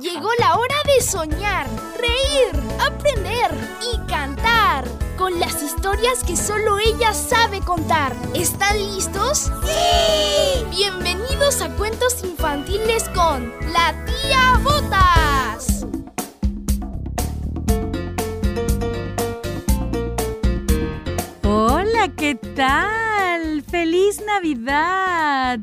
Llegó la hora de soñar, reír, aprender y cantar con las historias que solo ella sabe contar. ¿Están listos? ¡Sí! Bienvenidos a Cuentos Infantiles con la tía Botas. Hola, ¿qué tal? ¡Feliz Navidad!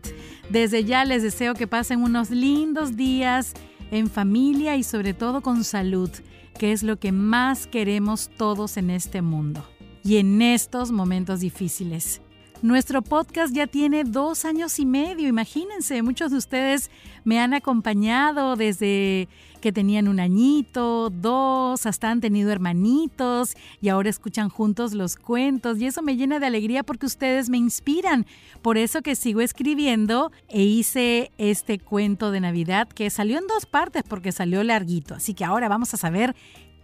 Desde ya les deseo que pasen unos lindos días en familia y sobre todo con salud, que es lo que más queremos todos en este mundo y en estos momentos difíciles. Nuestro podcast ya tiene dos años y medio, imagínense, muchos de ustedes me han acompañado desde que tenían un añito, dos, hasta han tenido hermanitos y ahora escuchan juntos los cuentos y eso me llena de alegría porque ustedes me inspiran. Por eso que sigo escribiendo e hice este cuento de Navidad que salió en dos partes porque salió larguito. Así que ahora vamos a saber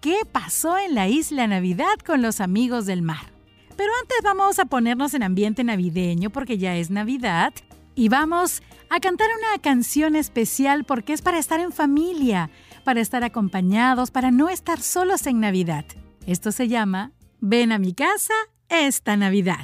qué pasó en la isla Navidad con los amigos del mar. Pero antes vamos a ponernos en ambiente navideño porque ya es Navidad y vamos a cantar una canción especial porque es para estar en familia, para estar acompañados, para no estar solos en Navidad. Esto se llama Ven a mi casa esta Navidad.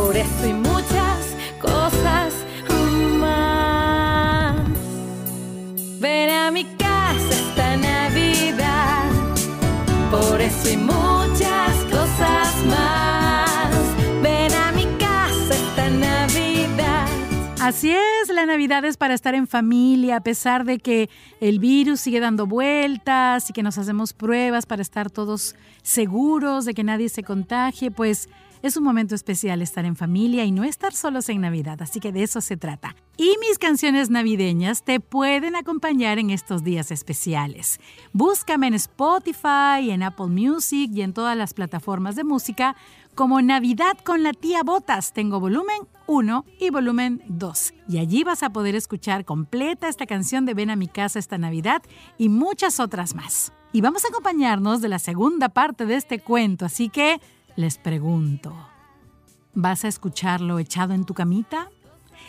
por eso y muchas cosas más. Ven a mi casa esta Navidad, por eso y muchas cosas más. Ven a mi casa esta Navidad. Así es, la Navidad es para estar en familia, a pesar de que el virus sigue dando vueltas y que nos hacemos pruebas para estar todos seguros de que nadie se contagie, pues es un momento especial estar en familia y no estar solos en Navidad, así que de eso se trata. Y mis canciones navideñas te pueden acompañar en estos días especiales. Búscame en Spotify, en Apple Music y en todas las plataformas de música como Navidad con la tía Botas. Tengo volumen 1 y volumen 2. Y allí vas a poder escuchar completa esta canción de Ven a mi casa esta Navidad y muchas otras más. Y vamos a acompañarnos de la segunda parte de este cuento, así que les pregunto, ¿vas a escucharlo echado en tu camita?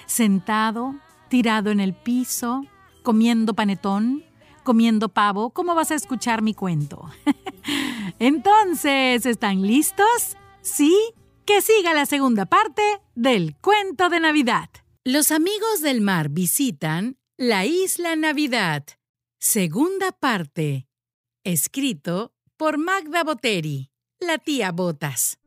¿Sentado, tirado en el piso, comiendo panetón, comiendo pavo? ¿Cómo vas a escuchar mi cuento? Entonces, ¿están listos? ¿Sí? Que siga la segunda parte del cuento de Navidad. Los amigos del mar visitan la isla Navidad. Segunda parte. Escrito por Magda Boteri la tía Botas.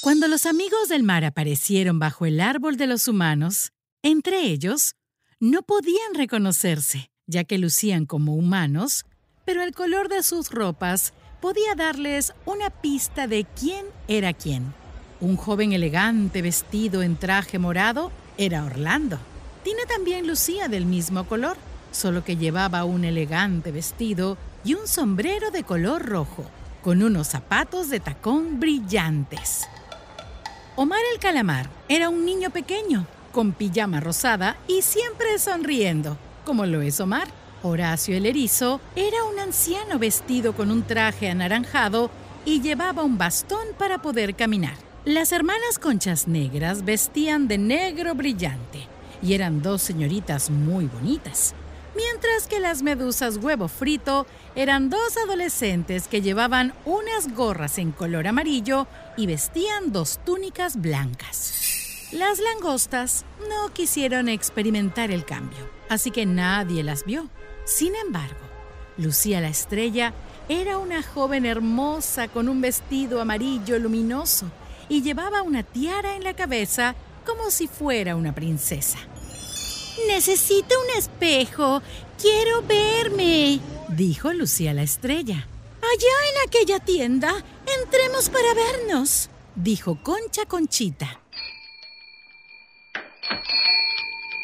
Cuando los amigos del mar aparecieron bajo el árbol de los humanos, entre ellos, no podían reconocerse, ya que lucían como humanos, pero el color de sus ropas podía darles una pista de quién era quién. Un joven elegante vestido en traje morado era Orlando. Tina también lucía del mismo color, solo que llevaba un elegante vestido y un sombrero de color rojo, con unos zapatos de tacón brillantes. Omar el calamar era un niño pequeño, con pijama rosada y siempre sonriendo, como lo es Omar. Horacio el erizo era un anciano vestido con un traje anaranjado y llevaba un bastón para poder caminar. Las hermanas conchas negras vestían de negro brillante y eran dos señoritas muy bonitas, mientras que las medusas huevo frito eran dos adolescentes que llevaban unas gorras en color amarillo y vestían dos túnicas blancas. Las langostas no quisieron experimentar el cambio, así que nadie las vio. Sin embargo, Lucía la estrella Era una joven hermosa con un vestido amarillo luminoso y llevaba una tiara en la cabeza como si fuera una princesa. Necesito un espejo. Quiero verme, dijo Lucía la estrella. Allá en aquella tienda. Entremos para vernos, dijo Concha Conchita.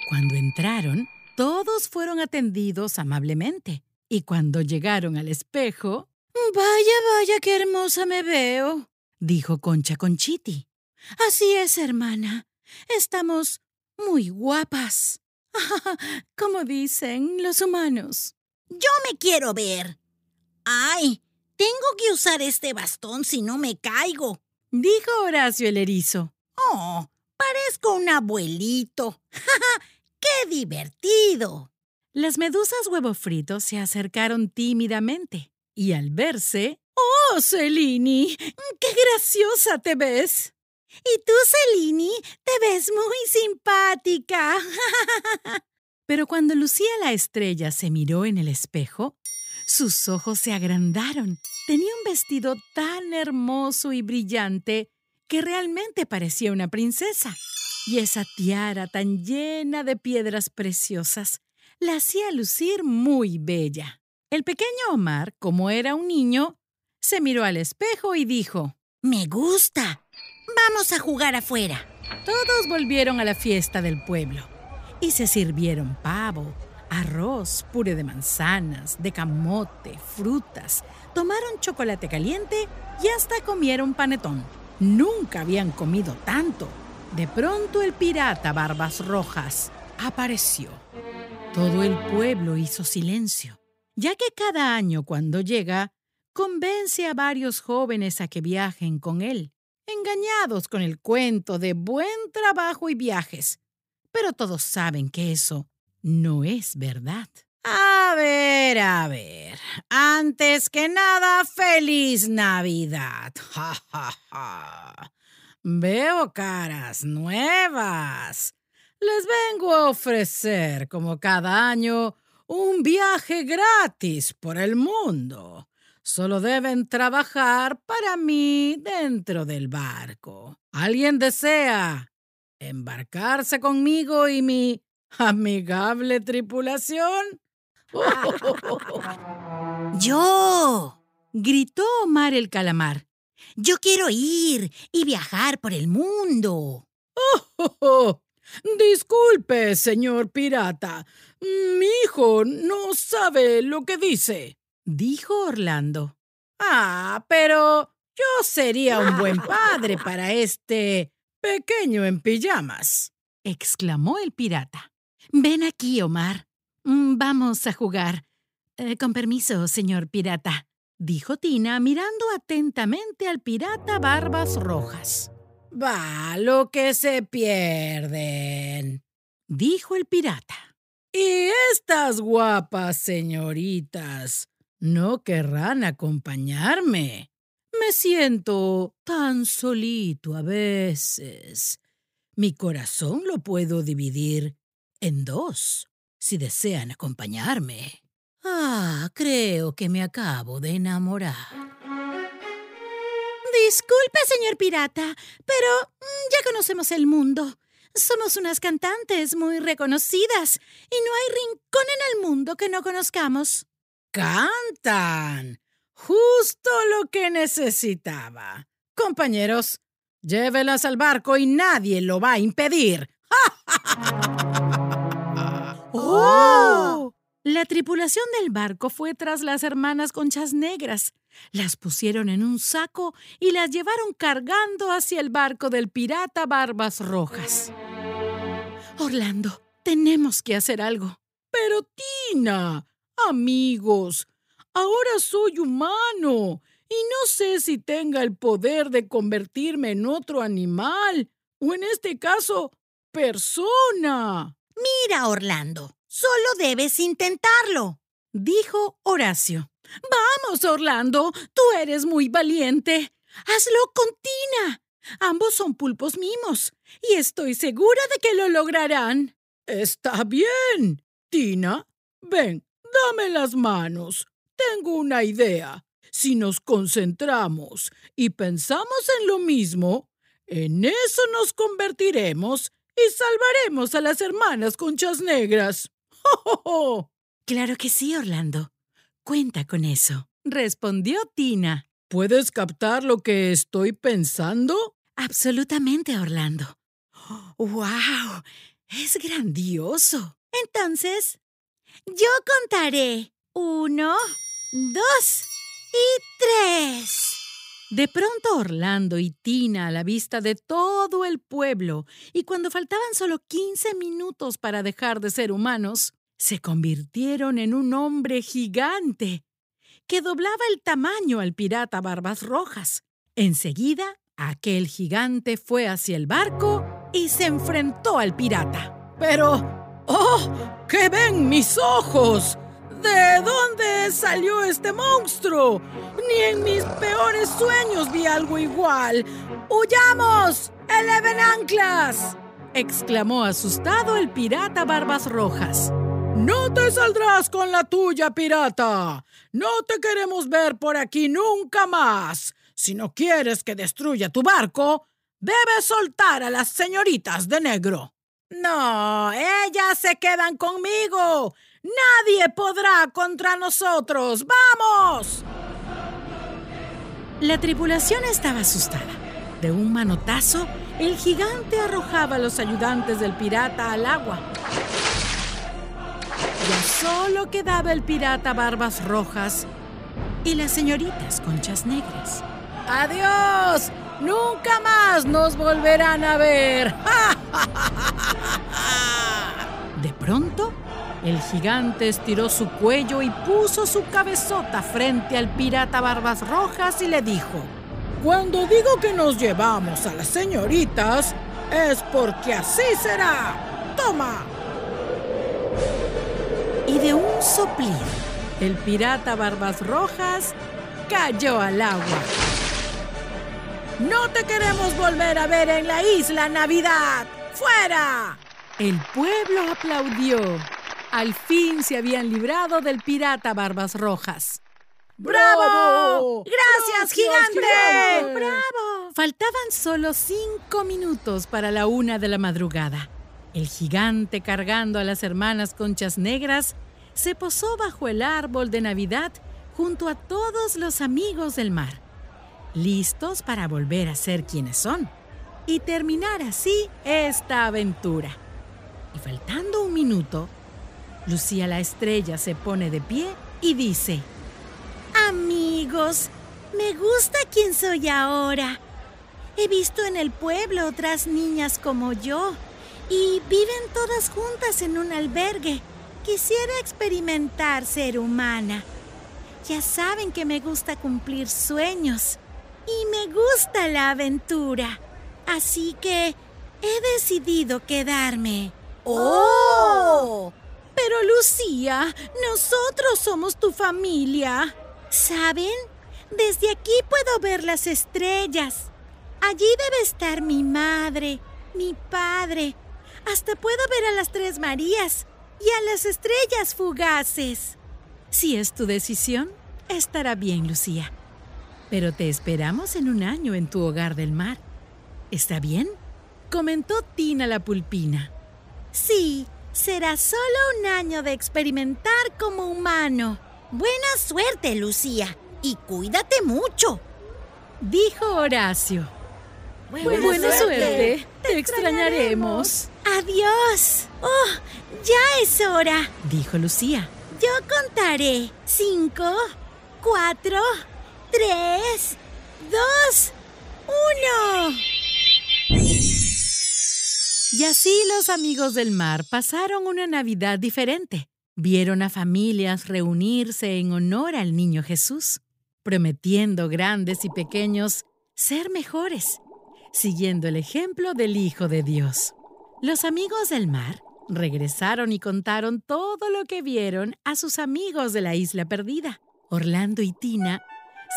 Cuando entraron, todos fueron atendidos amablemente. Y cuando llegaron al espejo... Vaya, vaya, qué hermosa me veo, dijo Concha Conchiti. Así es, hermana. Estamos muy guapas. Como dicen los humanos. Yo me quiero ver. Ay, tengo que usar este bastón si no me caigo, dijo Horacio el erizo. Oh, parezco un abuelito. ¡Qué divertido! Las medusas huevo frito se acercaron tímidamente y al verse... ¡Oh, Celini! ¡Qué graciosa te ves! Y tú, Celini, te ves muy simpática. Pero cuando Lucía la estrella se miró en el espejo, sus ojos se agrandaron. Tenía un vestido tan hermoso y brillante que realmente parecía una princesa. Y esa tiara tan llena de piedras preciosas la hacía lucir muy bella. El pequeño Omar, como era un niño, se miró al espejo y dijo, Me gusta. Vamos a jugar afuera. Todos volvieron a la fiesta del pueblo y se sirvieron pavo, arroz, puré de manzanas, de camote, frutas, tomaron chocolate caliente y hasta comieron panetón. Nunca habían comido tanto. De pronto el pirata Barbas Rojas apareció. Todo el pueblo hizo silencio, ya que cada año cuando llega, convence a varios jóvenes a que viajen con él engañados con el cuento de buen trabajo y viajes. Pero todos saben que eso no es verdad. A ver, a ver. Antes que nada, feliz Navidad. Veo caras nuevas. Les vengo a ofrecer, como cada año, un viaje gratis por el mundo. Solo deben trabajar para mí dentro del barco. ¿Alguien desea embarcarse conmigo y mi amigable tripulación? ¡Yo! gritó Omar el calamar. Yo quiero ir y viajar por el mundo. Oh, Disculpe, señor pirata. Mi hijo no sabe lo que dice dijo Orlando. Ah, pero yo sería un buen padre para este pequeño en pijamas, exclamó el pirata. Ven aquí, Omar. Mm, vamos a jugar. Eh, con permiso, señor pirata, dijo Tina mirando atentamente al pirata Barbas Rojas. Va, lo que se pierden, dijo el pirata. Y estas guapas señoritas no querrán acompañarme. Me siento tan solito a veces. Mi corazón lo puedo dividir en dos, si desean acompañarme. Ah, creo que me acabo de enamorar. Disculpe, señor pirata, pero mm, ya conocemos el mundo. Somos unas cantantes muy reconocidas y no hay rincón en el mundo que no conozcamos. Cantan. Justo lo que necesitaba. Compañeros, llévelas al barco y nadie lo va a impedir. ¡Oh! La tripulación del barco fue tras las hermanas conchas negras. Las pusieron en un saco y las llevaron cargando hacia el barco del pirata Barbas Rojas. Orlando, tenemos que hacer algo. Pero Tina, Amigos, ahora soy humano y no sé si tenga el poder de convertirme en otro animal o en este caso, persona. Mira, Orlando, solo debes intentarlo, dijo Horacio. Vamos, Orlando, tú eres muy valiente. Hazlo con Tina. Ambos son pulpos mimos y estoy segura de que lo lograrán. Está bien. Tina, ven, Dame las manos. Tengo una idea. Si nos concentramos y pensamos en lo mismo, en eso nos convertiremos y salvaremos a las hermanas conchas negras. ¡Oh, Claro que sí, Orlando. Cuenta con eso, respondió Tina. ¿Puedes captar lo que estoy pensando? Absolutamente, Orlando. ¡Wow! Es grandioso. Entonces, yo contaré. Uno, dos y tres. De pronto Orlando y Tina, a la vista de todo el pueblo, y cuando faltaban solo 15 minutos para dejar de ser humanos, se convirtieron en un hombre gigante que doblaba el tamaño al pirata Barbas Rojas. Enseguida, aquel gigante fue hacia el barco y se enfrentó al pirata. Pero... ¡Oh! ¿Qué ven mis ojos? ¿De dónde salió este monstruo? Ni en mis peores sueños vi algo igual. ¡Huyamos! ¡Eleven anclas! exclamó asustado el pirata Barbas Rojas. No te saldrás con la tuya, pirata. No te queremos ver por aquí nunca más. Si no quieres que destruya tu barco, debes soltar a las señoritas de negro. No, ellas se quedan conmigo. Nadie podrá contra nosotros. ¡Vamos! La tripulación estaba asustada. De un manotazo, el gigante arrojaba a los ayudantes del pirata al agua. Ya solo quedaba el pirata Barbas Rojas y las señoritas Conchas Negras. ¡Adiós! ¡Nunca más nos volverán a ver! De el gigante estiró su cuello y puso su cabezota frente al pirata Barbas Rojas y le dijo, Cuando digo que nos llevamos a las señoritas, es porque así será. ¡Toma! Y de un soplido, el pirata Barbas Rojas cayó al agua. No te queremos volver a ver en la isla Navidad. ¡Fuera! El pueblo aplaudió. Al fin se habían librado del pirata Barbas Rojas. ¡Bravo! ¡Gracias, gigante! ¡Bravo! Faltaban solo cinco minutos para la una de la madrugada. El gigante cargando a las hermanas conchas negras se posó bajo el árbol de Navidad junto a todos los amigos del mar, listos para volver a ser quienes son y terminar así esta aventura. Y faltando un minuto, Lucía la estrella se pone de pie y dice, Amigos, me gusta quién soy ahora. He visto en el pueblo otras niñas como yo y viven todas juntas en un albergue. Quisiera experimentar ser humana. Ya saben que me gusta cumplir sueños y me gusta la aventura. Así que he decidido quedarme. ¡Oh! Pero Lucía, nosotros somos tu familia. ¿Saben? Desde aquí puedo ver las estrellas. Allí debe estar mi madre, mi padre. Hasta puedo ver a las tres Marías y a las estrellas fugaces. Si es tu decisión, estará bien, Lucía. Pero te esperamos en un año en tu hogar del mar. ¿Está bien? Comentó Tina la pulpina. Sí, será solo un año de experimentar como humano. Buena suerte, Lucía, y cuídate mucho. Dijo Horacio. Buena, Buena suerte. suerte. Te extrañaremos. Adiós. Oh, ya es hora. Dijo Lucía. Yo contaré. Cinco, cuatro, tres, dos, uno. Y así los amigos del mar pasaron una Navidad diferente. Vieron a familias reunirse en honor al niño Jesús, prometiendo grandes y pequeños ser mejores, siguiendo el ejemplo del Hijo de Dios. Los amigos del mar regresaron y contaron todo lo que vieron a sus amigos de la isla perdida. Orlando y Tina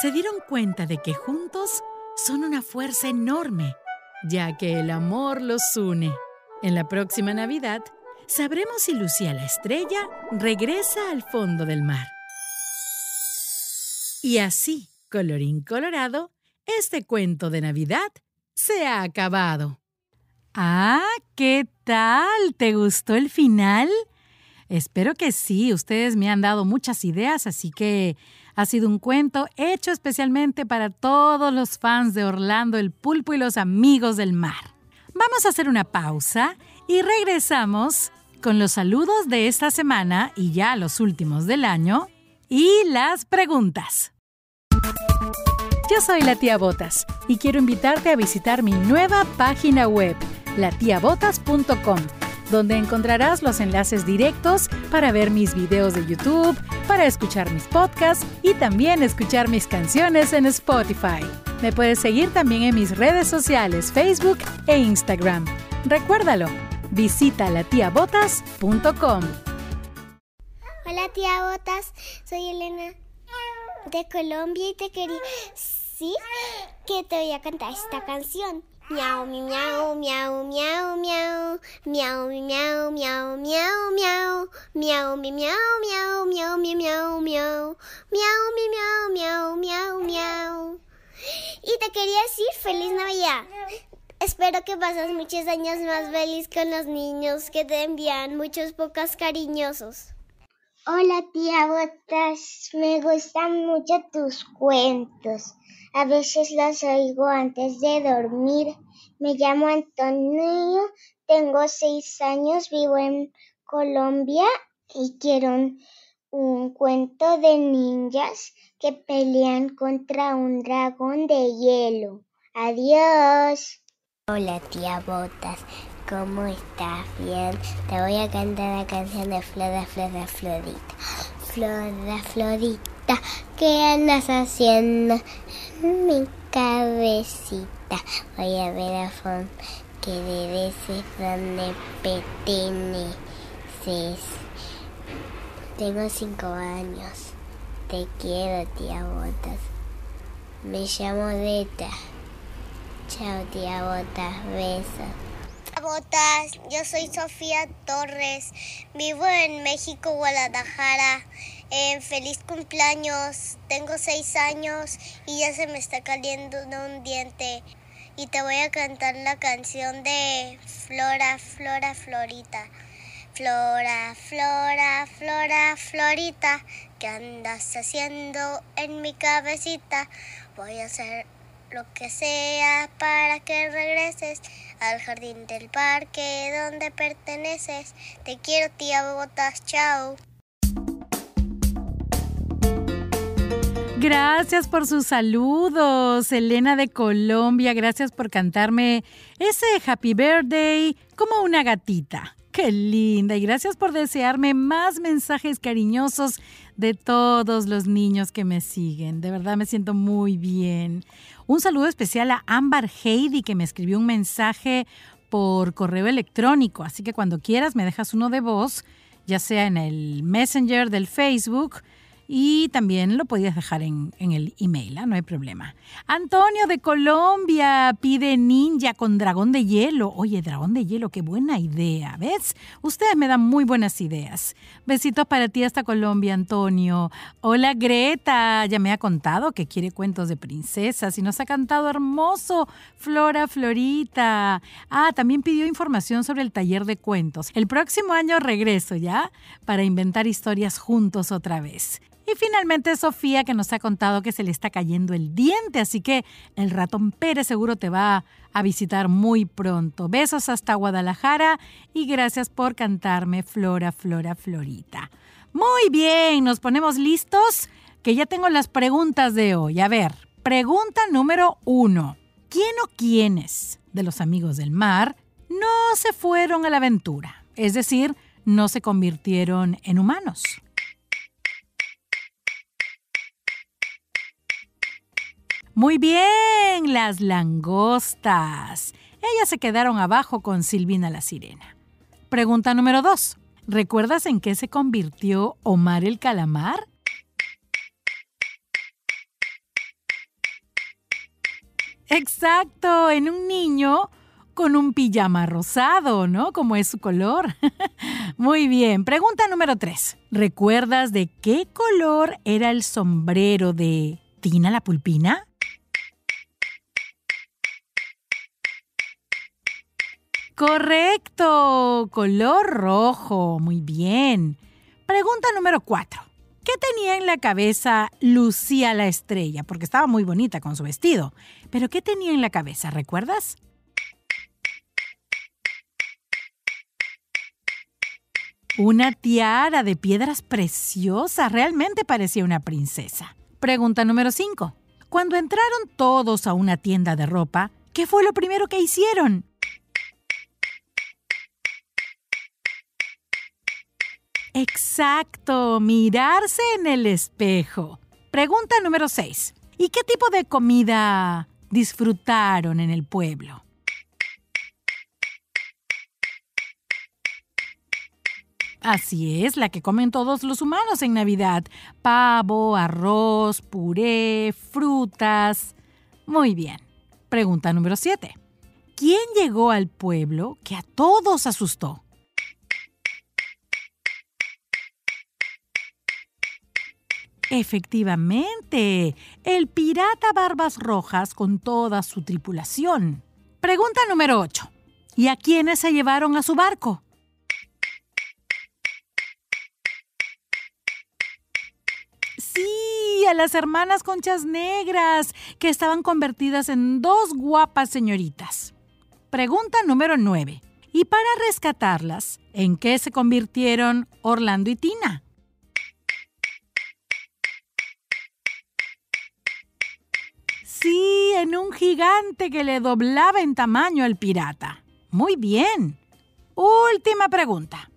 se dieron cuenta de que juntos son una fuerza enorme, ya que el amor los une. En la próxima Navidad sabremos si Lucía la estrella regresa al fondo del mar. Y así, colorín colorado, este cuento de Navidad se ha acabado. Ah, ¿qué tal? ¿Te gustó el final? Espero que sí, ustedes me han dado muchas ideas, así que ha sido un cuento hecho especialmente para todos los fans de Orlando el Pulpo y los amigos del mar. Vamos a hacer una pausa y regresamos con los saludos de esta semana y ya los últimos del año y las preguntas. Yo soy la tía Botas y quiero invitarte a visitar mi nueva página web, latiabotas.com donde encontrarás los enlaces directos para ver mis videos de YouTube, para escuchar mis podcasts y también escuchar mis canciones en Spotify. Me puedes seguir también en mis redes sociales, Facebook e Instagram. Recuérdalo, visita latiabotas.com. Hola tía Botas, soy Elena de Colombia y te quería decir que te voy a cantar esta canción. Miau, miau, miau, miau, miau. Miau, miau, miau, miau, miau. Miau, miau, miau, miau, miau, miau, miau. Miau, miau, miau, miau, miau. Y te quería decir feliz Navidad. Espero que pasas muchos años más feliz con los niños que te envían muchos pocas cariñosos. Hola tía Botas, me gustan mucho tus cuentos. A veces los oigo antes de dormir. Me llamo Antonio, tengo seis años, vivo en Colombia y quiero un, un cuento de ninjas que pelean contra un dragón de hielo. Adiós. Hola tía Botas, ¿cómo estás? Bien, te voy a cantar la canción de Flora, Flora, Florita. Flora, Florita, ¿qué andas haciendo? En mi cabecita voy a ver a fondo que de ese donde perteneces. Tengo cinco años. Te quiero, tía Botas. Me llamo Deta. Chao, tía Botas. Besos. Botas, yo soy Sofía Torres, vivo en México, Guadalajara. Eh, feliz cumpleaños, tengo seis años y ya se me está cayendo un diente. Y te voy a cantar la canción de Flora, Flora, Florita. Flora, Flora, Flora, Florita, ¿qué andas haciendo en mi cabecita? Voy a hacer lo que sea para que regreses al jardín del parque donde perteneces. Te quiero, tía Botas, chao. Gracias por sus saludos, Elena de Colombia. Gracias por cantarme ese Happy Birthday como una gatita. Qué linda. Y gracias por desearme más mensajes cariñosos de todos los niños que me siguen. De verdad me siento muy bien. Un saludo especial a Amber Heidi que me escribió un mensaje por correo electrónico. Así que cuando quieras me dejas uno de voz, ya sea en el Messenger del Facebook y también lo podías dejar en, el email, ¿ah? no hay problema. Antonio de Colombia pide ninja con dragón de hielo. Oye, dragón de hielo, qué buena idea, ¿ves? Ustedes me dan muy buenas ideas. Besitos para ti hasta Colombia, Antonio. Hola, Greta. Ya me ha contado que quiere cuentos de princesas y nos ha cantado hermoso Flora Florita. Ah, también pidió información sobre el taller de cuentos. El próximo año regreso, ¿ya? Para inventar historias juntos otra vez. Y finalmente Sofía que nos ha contado que se le está cayendo el diente, así que el ratón Pérez seguro te va a visitar muy pronto. Besos hasta Guadalajara y gracias por cantarme Flora, Flora, Florita. Muy bien, nos ponemos listos, que ya tengo las preguntas de hoy. A ver, pregunta número uno. ¿Quién o quiénes de los amigos del mar no se fueron a la aventura? Es decir, no se convirtieron en humanos. Muy bien, las langostas. Ellas se quedaron abajo con Silvina la sirena. Pregunta número dos. ¿Recuerdas en qué se convirtió Omar el calamar? Exacto, en un niño con un pijama rosado, ¿no? Como es su color. Muy bien. Pregunta número 3. ¿Recuerdas de qué color era el sombrero de Tina la Pulpina? Correcto, color rojo. Muy bien. Pregunta número 4. ¿Qué tenía en la cabeza Lucía la estrella? Porque estaba muy bonita con su vestido. Pero ¿qué tenía en la cabeza? ¿Recuerdas? Una tiara de piedras preciosas. Realmente parecía una princesa. Pregunta número 5. Cuando entraron todos a una tienda de ropa, ¿qué fue lo primero que hicieron? Exacto, mirarse en el espejo. Pregunta número 6. ¿Y qué tipo de comida disfrutaron en el pueblo? Así es, la que comen todos los humanos en Navidad. Pavo, arroz, puré, frutas. Muy bien. Pregunta número 7. ¿Quién llegó al pueblo que a todos asustó? Efectivamente, el pirata Barbas Rojas con toda su tripulación. Pregunta número 8. ¿Y a quiénes se llevaron a su barco? Sí, a las hermanas conchas negras, que estaban convertidas en dos guapas señoritas. Pregunta número 9. ¿Y para rescatarlas, en qué se convirtieron Orlando y Tina? Sí, en un gigante que le doblaba en tamaño al pirata. Muy bien. Última pregunta.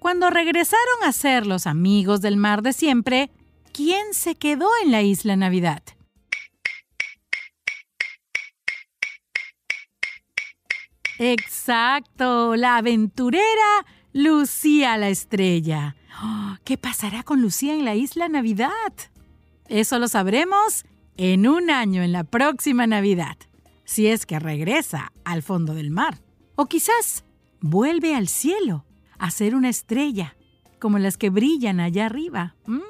Cuando regresaron a ser los amigos del mar de siempre, ¿quién se quedó en la isla Navidad? Exacto, la aventurera Lucía la estrella. Oh, ¿Qué pasará con Lucía en la isla Navidad? Eso lo sabremos en un año en la próxima Navidad, si es que regresa al fondo del mar. O quizás vuelve al cielo a ser una estrella, como las que brillan allá arriba. Mm,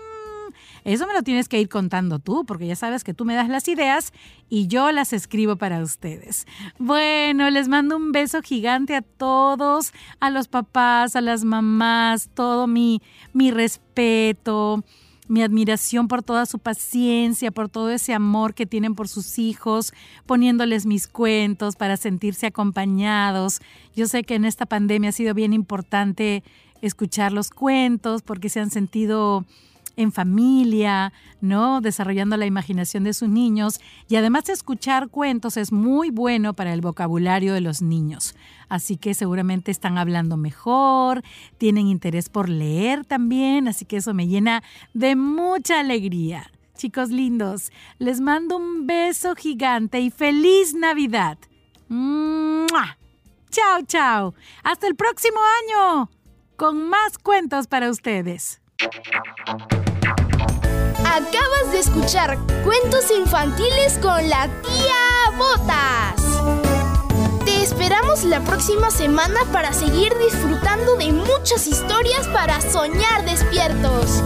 eso me lo tienes que ir contando tú, porque ya sabes que tú me das las ideas y yo las escribo para ustedes. Bueno, les mando un beso gigante a todos, a los papás, a las mamás, todo mi, mi respeto mi admiración por toda su paciencia, por todo ese amor que tienen por sus hijos, poniéndoles mis cuentos para sentirse acompañados. Yo sé que en esta pandemia ha sido bien importante escuchar los cuentos porque se han sentido en familia, ¿no? Desarrollando la imaginación de sus niños. Y además escuchar cuentos es muy bueno para el vocabulario de los niños. Así que seguramente están hablando mejor, tienen interés por leer también, así que eso me llena de mucha alegría. Chicos lindos, les mando un beso gigante y feliz Navidad. Chao, chao. Hasta el próximo año con más cuentos para ustedes. Acabas de escuchar cuentos infantiles con la tía Botas. Te esperamos la próxima semana para seguir disfrutando de muchas historias para soñar despiertos.